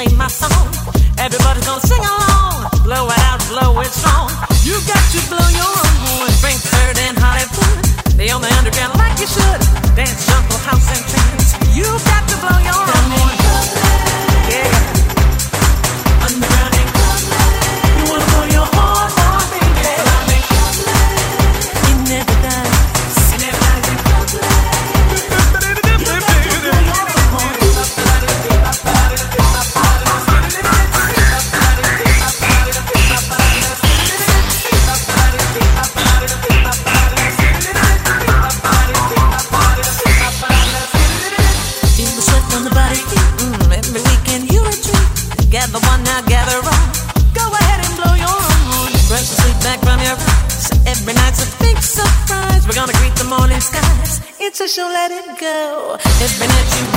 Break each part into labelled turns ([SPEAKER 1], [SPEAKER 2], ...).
[SPEAKER 1] play my song. Everybody's gonna sing along. Blow it out, blow it strong. You got to blow your own horn. Frankfurt and Hollywood. They on the underground like you should. Dance, shuffle, house, and trance. You got to blow your own horn. It's a show, let it go. Every night you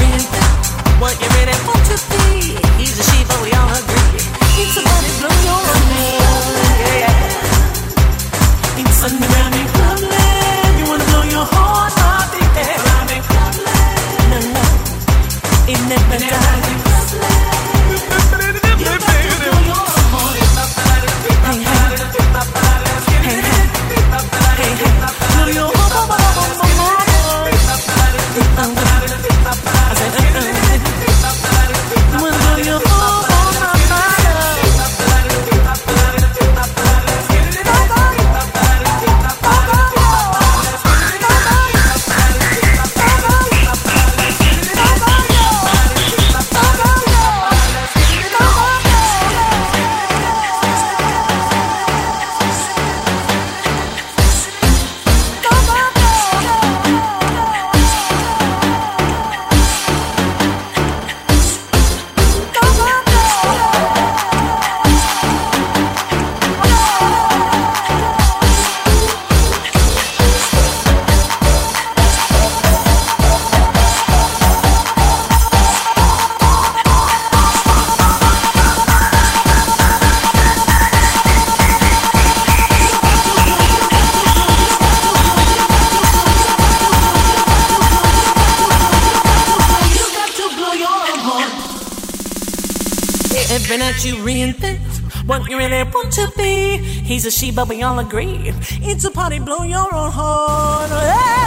[SPEAKER 1] You reinvent what you really want to be. He's a she, but we all agree. It's a party, blow your own horn.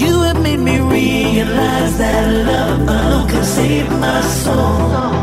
[SPEAKER 1] You have made me realize that love alone can save my soul.